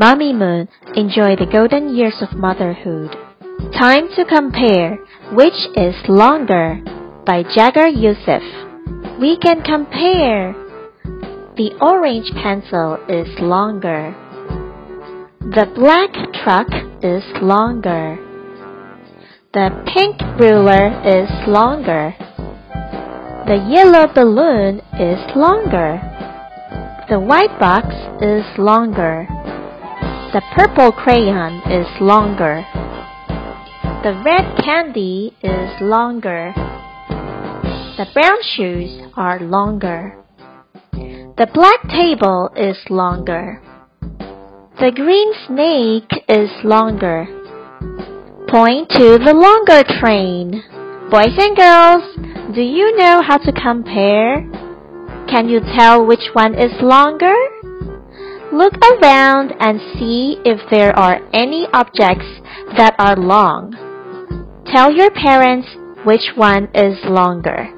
Mamimoon, enjoy the golden years of motherhood. Time to compare which is longer by Jagger Youssef. We can compare. The orange pencil is longer. The black truck is longer. The pink ruler is longer. The yellow balloon is longer. The white box is longer. The purple crayon is longer. The red candy is longer. The brown shoes are longer. The black table is longer. The green snake is longer. Point to the longer train. Boys and girls, do you know how to compare? Can you tell which one is longer? Look around and see if there are any objects that are long. Tell your parents which one is longer.